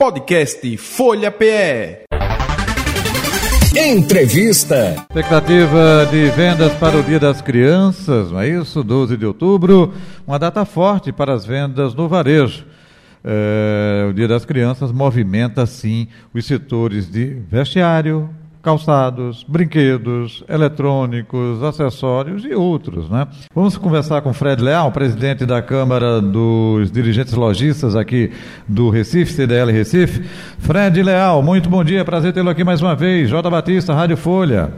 Podcast Folha PE. Entrevista. Expectativa de vendas para o Dia das Crianças, não é isso? 12 de outubro, uma data forte para as vendas no varejo. É, o Dia das Crianças movimenta, sim, os setores de vestiário, calçados, brinquedos, eletrônicos, acessórios e outros, né? Vamos conversar com Fred Leal, presidente da Câmara dos Dirigentes Lojistas aqui do Recife, CDL Recife. Fred Leal, muito bom dia, prazer tê-lo aqui mais uma vez. Jota Batista, Rádio Folha.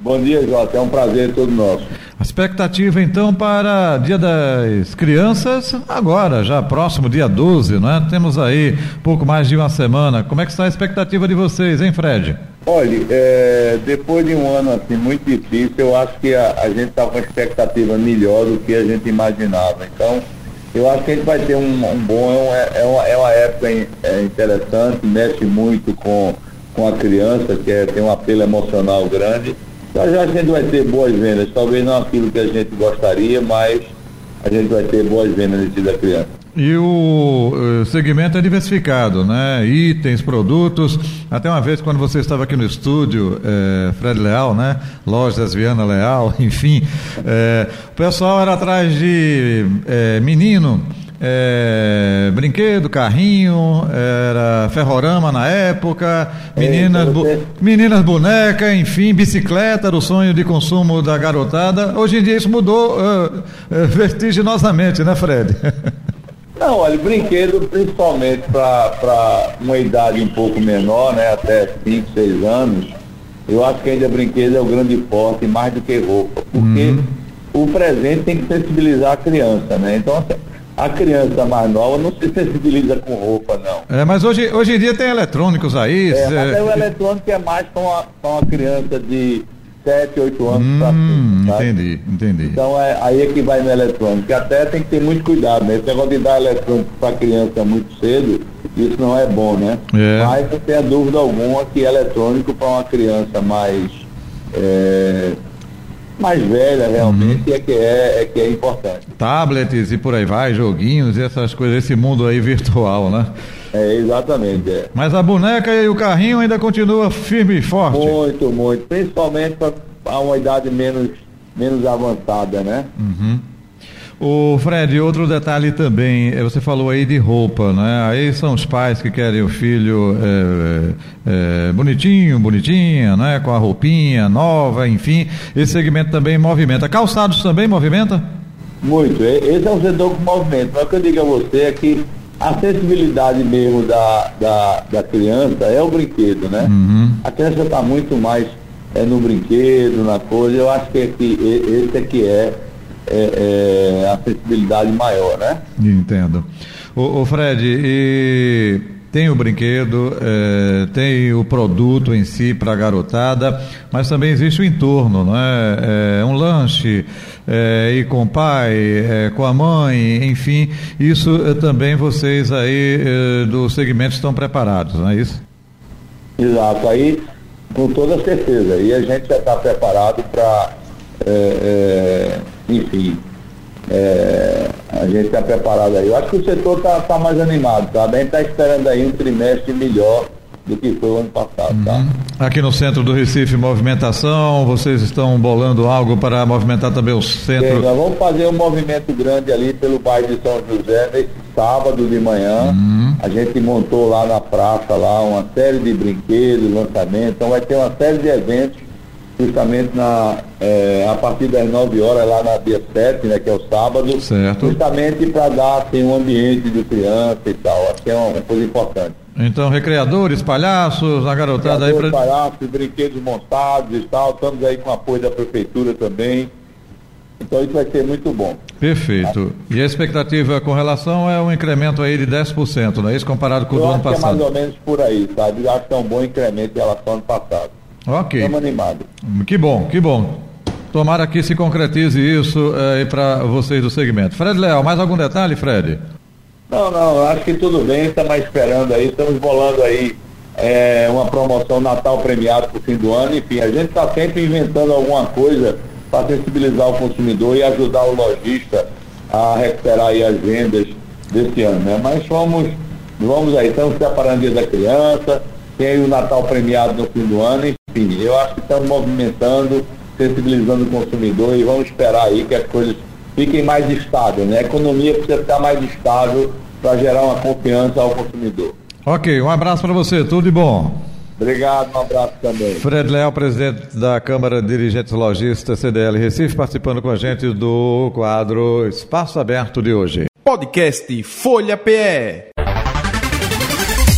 Bom dia, Jota, é um prazer todo nosso. A expectativa então para Dia das Crianças, agora, já próximo dia 12, né? Temos aí pouco mais de uma semana. Como é que está a expectativa de vocês, hein, Fred? Olha, é, depois de um ano assim muito difícil, eu acho que a, a gente está com uma expectativa melhor do que a gente imaginava. Então, eu acho que a gente vai ter um, um bom, é, é, uma, é uma época é interessante, mexe muito com, com a criança, que é, tem um apelo emocional grande. Já já a gente vai ter boas vendas, talvez não aquilo que a gente gostaria, mas a gente vai ter boas vendas dia da criança. E o uh, segmento é diversificado, né? Itens, produtos. Até uma vez, quando você estava aqui no estúdio, eh, Fred Leal, né? Lojas Viana Leal, enfim. Eh, o pessoal era atrás de eh, menino é, brinquedo, carrinho, era ferrorama na época, meninas, bu meninas boneca, enfim, bicicleta era o sonho de consumo da garotada. Hoje em dia isso mudou uh, vertiginosamente, né, Fred? Não, olha, brinquedo principalmente para uma idade um pouco menor, né, até 5, 6 anos, eu acho que ainda brinquedo é o grande forte, mais do que roupa, porque uhum. o presente tem que sensibilizar a criança, né? Então, assim, a criança mais nova não se sensibiliza com roupa, não. É, mas hoje, hoje em dia tem eletrônicos aí. É, é... o eletrônico é mais com a, com a criança de 7, 8 anos hum, pra cima. Entendi, entendi. Então é, aí é que vai no eletrônico. Que até tem que ter muito cuidado, né? Esse negócio de dar eletrônico para criança muito cedo, isso não é bom, né? É. Mas não tenha dúvida alguma que eletrônico para uma criança mais. É, mais velha realmente uhum. é, que é, é que é importante. Tablets e por aí vai, joguinhos e essas coisas, esse mundo aí virtual, né? É, exatamente. É. Mas a boneca e o carrinho ainda continua firme e forte? Muito, muito. Principalmente para uma idade menos, menos avançada, né? Uhum. O Fred, outro detalhe também, é, você falou aí de roupa, né? Aí são os pais que querem o filho é, é, bonitinho, bonitinha, né? Com a roupinha nova, enfim. Esse segmento também movimenta. Calçados também movimenta? Muito. Esse é um setor que movimenta. Mas o que eu digo a você é que a sensibilidade mesmo da, da, da criança é o brinquedo, né? Uhum. A criança está muito mais é, no brinquedo, na coisa. Eu acho que, é que esse é que é é, é, a sensibilidade maior, né? Entendo. O, o Fred, e tem o brinquedo, é, tem o produto em si para a garotada, mas também existe o entorno, não é? um lanche, é, ir com o pai, é, com a mãe, enfim, isso é, também vocês aí é, do segmento estão preparados, não é isso? Exato, aí com toda certeza, e a gente já está preparado para é, enfim, é, a gente está preparado aí. Eu acho que o setor está tá mais animado, tá? A gente está esperando aí um trimestre melhor do que foi o ano passado, tá? uhum. Aqui no centro do Recife, movimentação, vocês estão bolando algo para movimentar também o centro? Sim, nós vamos fazer um movimento grande ali pelo bairro de São José nesse sábado de manhã. Uhum. A gente montou lá na praça lá uma série de brinquedos, lançamentos, então vai ter uma série de eventos justamente na, é, a partir das 9 horas, lá na dia 7, né, que é o sábado, certo. justamente para dar assim, um ambiente de criança e tal. Acho que é uma, coisa importante. Então, recreadores, palhaços, a garotada aí para. palhaços, brinquedos montados e tal. Estamos aí com apoio da prefeitura também. Então isso vai ser muito bom. Perfeito. E a expectativa com relação é um incremento aí de 10%, não é isso? Comparado com o do ano passado? é mais ou menos por aí, sabe? Eu acho que é um bom incremento em relação ao ano passado. Ok. Estamos animados. Que bom, que bom. Tomara que se concretize isso é, para vocês do segmento. Fred Leal, mais algum detalhe, Fred? Não, não, acho que tudo bem, estamos esperando aí, estamos bolando aí é, uma promoção Natal premiado para o fim do ano, enfim, a gente está sempre inventando alguma coisa para sensibilizar o consumidor e ajudar o lojista a recuperar aí as vendas desse ano, né? Mas vamos Vamos aí, estamos preparando o Dia da Criança, tem aí o Natal premiado no fim do ano, enfim, eu acho que estamos movimentando, sensibilizando o consumidor e vamos esperar aí que as coisas fiquem mais estáveis, né? A economia precisa ficar mais estável para gerar uma confiança ao consumidor. Ok, um abraço para você, tudo de bom. Obrigado, um abraço também. Fred Leal, presidente da Câmara de Dirigentes Logistas CDL Recife, participando com a gente do quadro Espaço Aberto de hoje. Podcast Folha PE.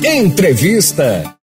Entrevista.